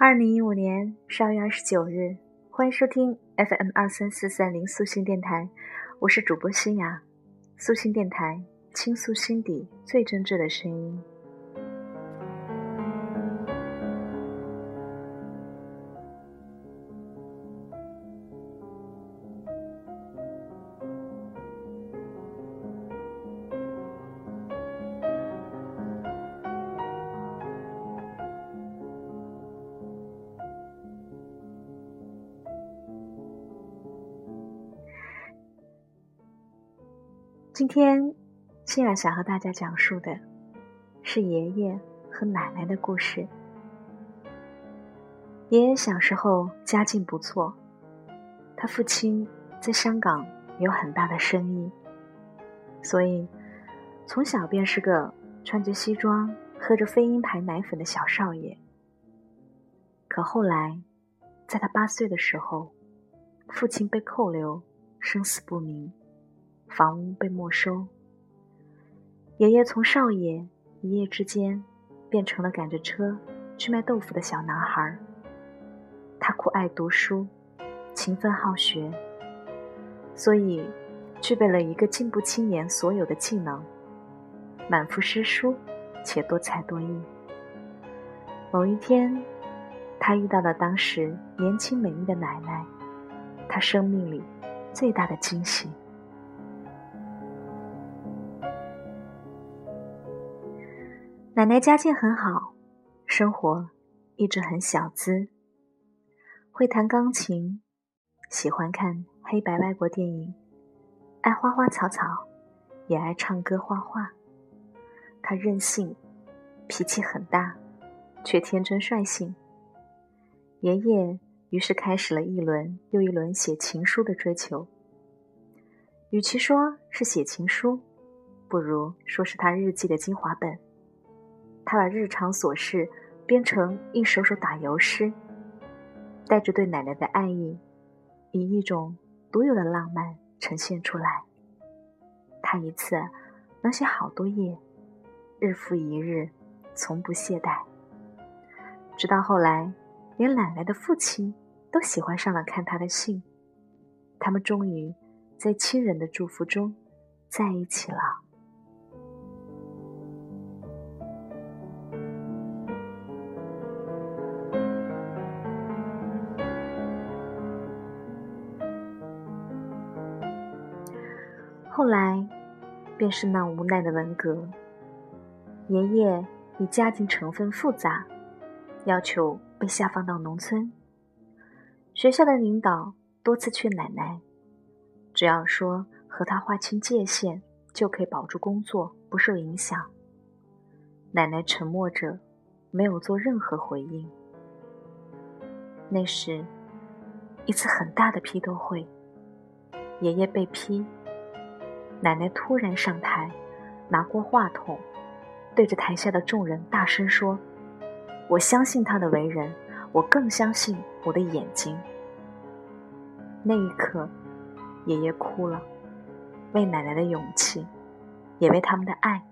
二零一五年十二月二十九日，欢迎收听 FM 二三四三零素心电台，我是主播新雅，素心电台倾诉心底最真挚的声音。今天，欣然想和大家讲述的是爷爷和奶奶的故事。爷爷小时候家境不错，他父亲在香港有很大的生意，所以从小便是个穿着西装、喝着飞鹰牌奶粉的小少爷。可后来，在他八岁的时候，父亲被扣留，生死不明。房屋被没收，爷爷从少爷一夜之间变成了赶着车去卖豆腐的小男孩。他酷爱读书，勤奋好学，所以具备了一个进步青年所有的技能：满腹诗书，且多才多艺。某一天，他遇到了当时年轻美丽的奶奶，他生命里最大的惊喜。奶奶家境很好，生活一直很小资。会弹钢琴，喜欢看黑白外国电影，爱花花草草，也爱唱歌画画。她任性，脾气很大，却天真率性。爷爷于是开始了一轮又一轮写情书的追求。与其说是写情书，不如说是他日记的精华本。他把日常琐事编成一首首打油诗，带着对奶奶的爱意，以一种独有的浪漫呈现出来。他一次能写好多页，日复一日，从不懈怠。直到后来，连奶奶的父亲都喜欢上了看他的信，他们终于在亲人的祝福中在一起了。后来，便是那无奈的文革。爷爷以家庭成分复杂，要求被下放到农村。学校的领导多次劝奶奶，只要说和他划清界限，就可以保住工作，不受影响。奶奶沉默着，没有做任何回应。那时，一次很大的批斗会，爷爷被批。奶奶突然上台，拿过话筒，对着台下的众人大声说：“我相信他的为人，我更相信我的眼睛。”那一刻，爷爷哭了，为奶奶的勇气，也为他们的爱。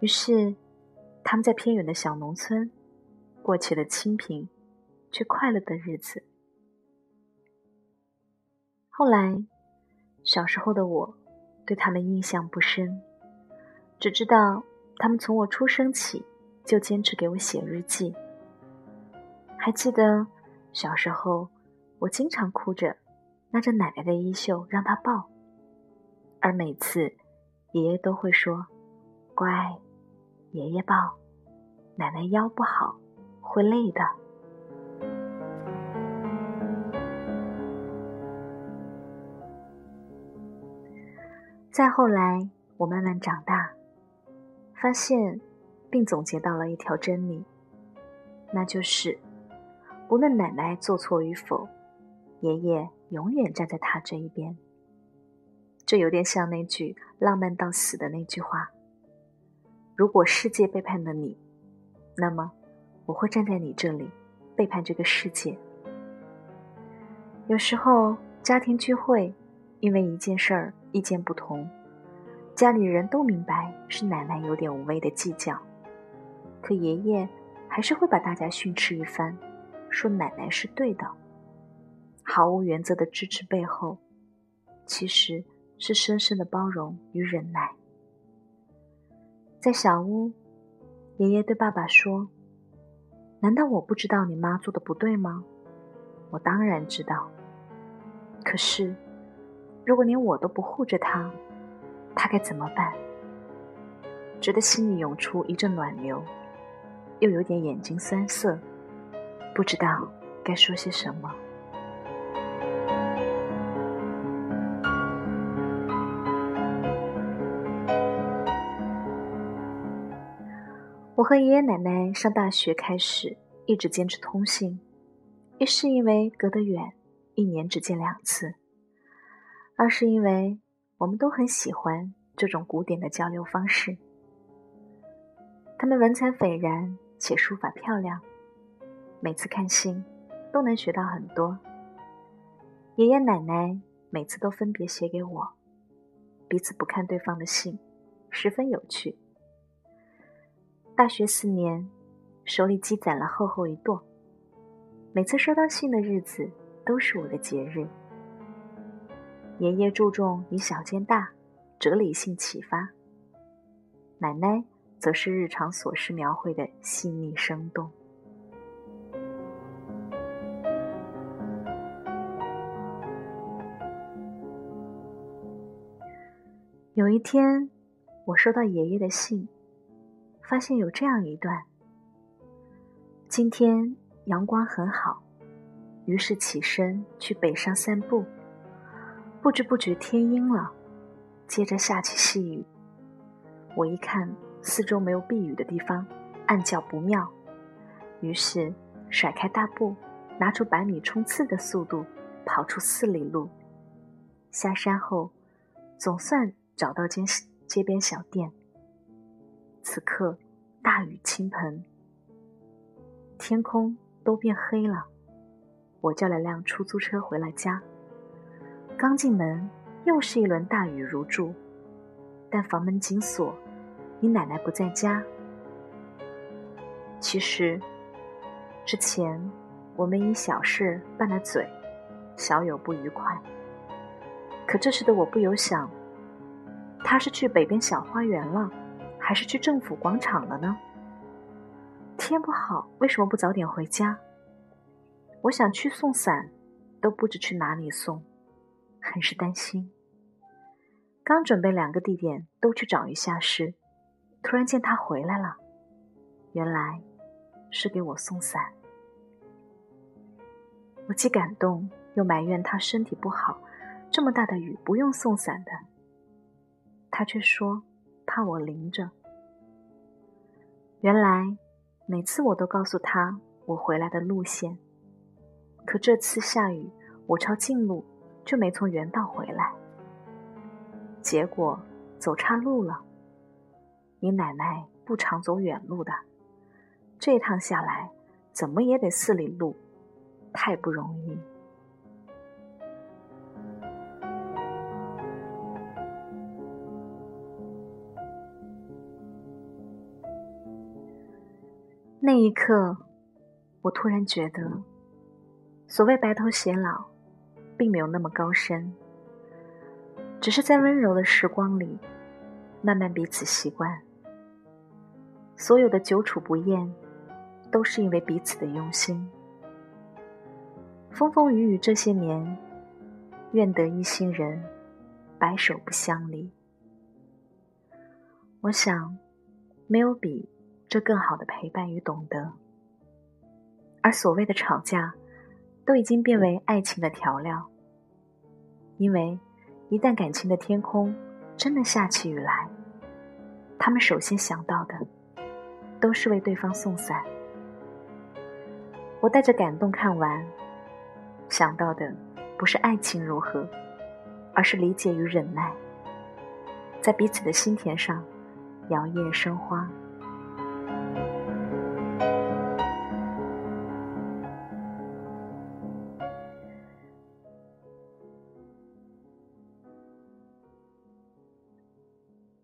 于是，他们在偏远的小农村，过起了清贫却快乐的日子。后来。小时候的我，对他们印象不深，只知道他们从我出生起就坚持给我写日记。还记得小时候，我经常哭着拉着奶奶的衣袖让她抱，而每次爷爷都会说：“乖，爷爷抱，奶奶腰不好，会累的。”再后来，我慢慢长大，发现并总结到了一条真理，那就是，无论奶奶做错与否，爷爷永远站在她这一边。这有点像那句浪漫到死的那句话：“如果世界背叛了你，那么我会站在你这里，背叛这个世界。”有时候家庭聚会，因为一件事儿。意见不同，家里人都明白是奶奶有点无谓的计较，可爷爷还是会把大家训斥一番，说奶奶是对的。毫无原则的支持背后，其实是深深的包容与忍耐。在小屋，爷爷对爸爸说：“难道我不知道你妈做的不对吗？我当然知道。可是，如果连我都不护着他，他该怎么办？”觉得心里涌出一阵暖流，又有点眼睛酸涩，不知道该说些什么。我和爷爷奶奶上大学开始一直坚持通信，一是因为隔得远，一年只见两次；二是因为我们都很喜欢这种古典的交流方式。他们文采斐然，且书法漂亮，每次看信都能学到很多。爷爷奶奶每次都分别写给我，彼此不看对方的信，十分有趣。大学四年，手里积攒了厚厚一摞。每次收到信的日子，都是我的节日。爷爷注重以小见大，哲理性启发；奶奶则是日常琐事描绘的细腻生动。有一天，我收到爷爷的信。发现有这样一段：今天阳光很好，于是起身去北上散步。不知不觉天阴了，接着下起细雨。我一看四周没有避雨的地方，暗叫不妙，于是甩开大步，拿出百米冲刺的速度跑出四里路。下山后，总算找到间街边小店。此刻，大雨倾盆，天空都变黑了。我叫了辆出租车回了家。刚进门，又是一轮大雨如注，但房门紧锁，你奶奶不在家。其实，之前我们因小事拌了嘴，小有不愉快。可这时的我不由想，他是去北边小花园了。还是去政府广场了呢？天不好，为什么不早点回家？我想去送伞，都不知去哪里送，很是担心。刚准备两个地点都去找一下时，突然见他回来了，原来是给我送伞。我既感动又埋怨他身体不好，这么大的雨不用送伞的，他却说。怕我淋着。原来每次我都告诉他我回来的路线，可这次下雨，我抄近路就没从原道回来，结果走岔路了。你奶奶不常走远路的，这趟下来怎么也得四里路，太不容易。那一刻，我突然觉得，所谓白头偕老，并没有那么高深，只是在温柔的时光里，慢慢彼此习惯。所有的久处不厌，都是因为彼此的用心。风风雨雨这些年，愿得一心人，白首不相离。我想，没有比。这更好的陪伴与懂得，而所谓的吵架，都已经变为爱情的调料。因为一旦感情的天空真的下起雨来，他们首先想到的都是为对方送伞。我带着感动看完，想到的不是爱情如何，而是理解与忍耐，在彼此的心田上摇曳生花。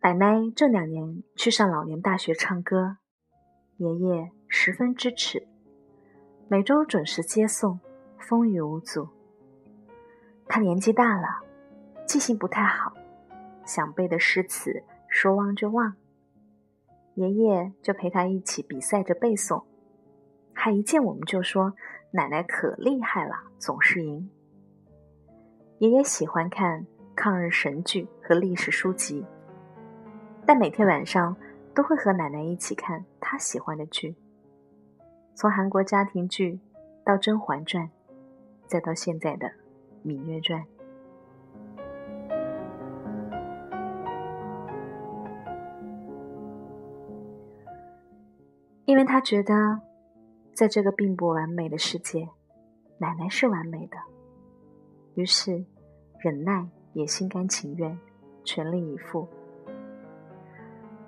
奶奶这两年去上老年大学唱歌，爷爷十分支持，每周准时接送，风雨无阻。他年纪大了，记性不太好，想背的诗词说忘就忘。爷爷就陪他一起比赛着背诵，还一见我们就说：“奶奶可厉害了，总是赢。”爷爷喜欢看抗日神剧和历史书籍，但每天晚上都会和奶奶一起看她喜欢的剧，从韩国家庭剧到《甄嬛传》，再到现在的。《芈月传》，因为他觉得，在这个并不完美的世界，奶奶是完美的，于是忍耐也心甘情愿，全力以赴。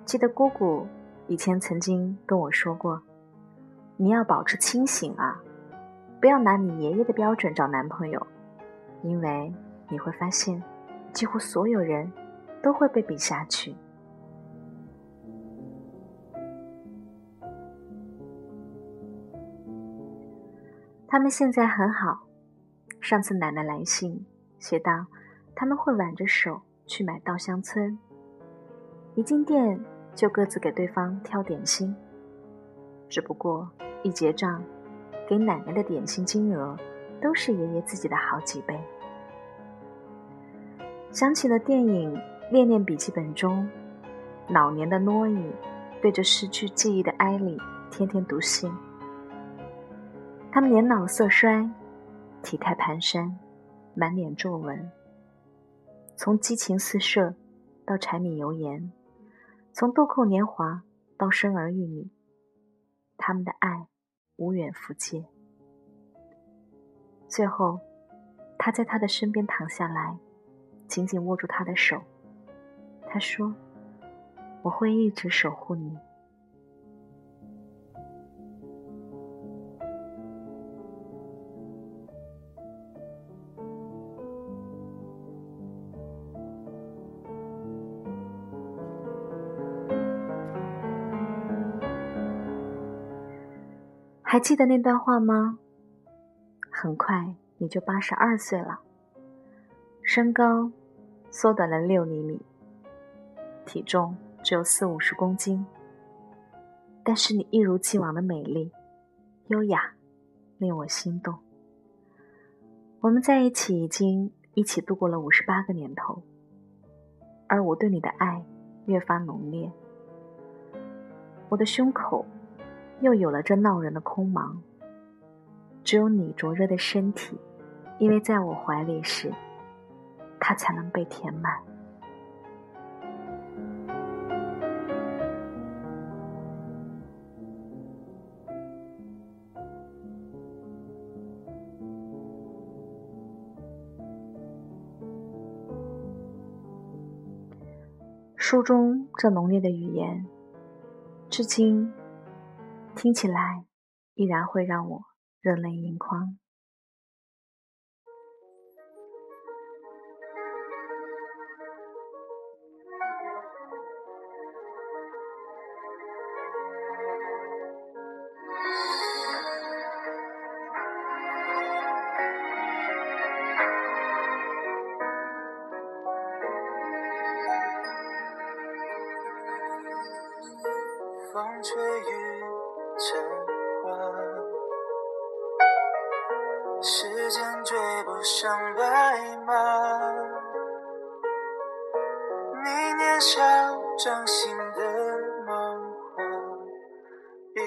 记得姑姑以前曾经跟我说过：“你要保持清醒啊，不要拿你爷爷的标准找男朋友。”因为你会发现，几乎所有人都会被比下去。他们现在很好。上次奶奶来信写道，他们会挽着手去买稻香村，一进店就各自给对方挑点心。只不过一结账，给奶奶的点心金额。都是爷爷自己的好几倍。想起了电影《恋恋笔记本》中，老年的诺伊对着失去记忆的艾莉天天读信。他们年老色衰，体态蹒跚，满脸皱纹。从激情四射到柴米油盐，从豆蔻年华到生儿育女，他们的爱无远弗届。最后，他在他的身边躺下来，紧紧握住他的手。他说：“我会一直守护你。”还记得那段话吗？很快你就八十二岁了，身高缩短了六厘米，体重只有四五十公斤，但是你一如既往的美丽、优雅，令我心动。我们在一起已经一起度过了五十八个年头，而我对你的爱越发浓烈，我的胸口又有了这闹人的空茫。只有你灼热的身体，因为在我怀里时，它才能被填满。书中这浓烈的语言，至今听起来依然会让我。热泪盈眶。风吹雨上白马，你年少掌心的梦话，依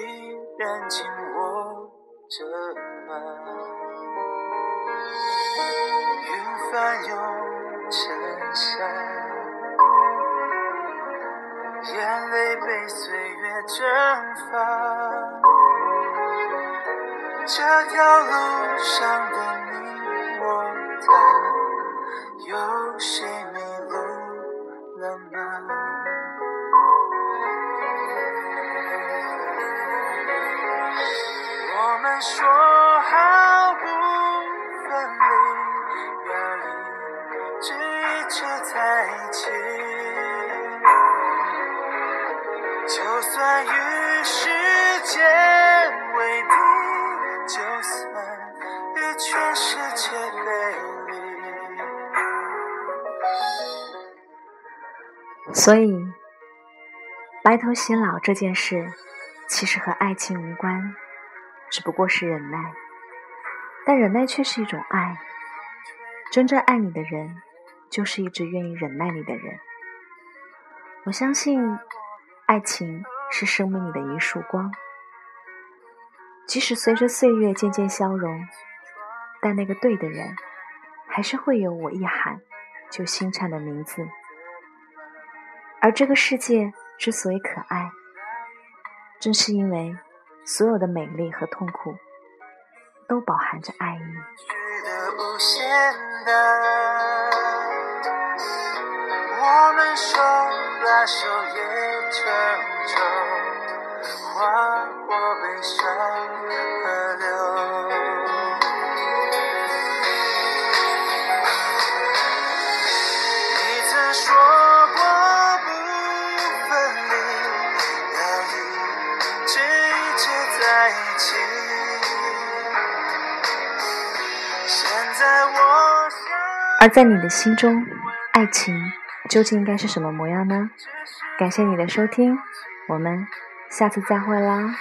然紧握着吗？云翻涌成沙，眼泪被岁月蒸发。这条路上的你有谁迷路了吗？我们说好不分离，要一直一直在一起，就算所以，白头偕老这件事，其实和爱情无关，只不过是忍耐。但忍耐却是一种爱。真正爱你的人，就是一直愿意忍耐你的人。我相信，爱情是生命里的一束光，即使随着岁月渐渐消融，但那个对的人，还是会有我一喊就心颤的名字。而这个世界之所以可爱，正是因为所有的美丽和痛苦，都饱含着爱意。我们手拉手也成舟，划过悲伤河流。而在你的心中，爱情。究竟应该是什么模样呢？感谢你的收听，我们下次再会啦。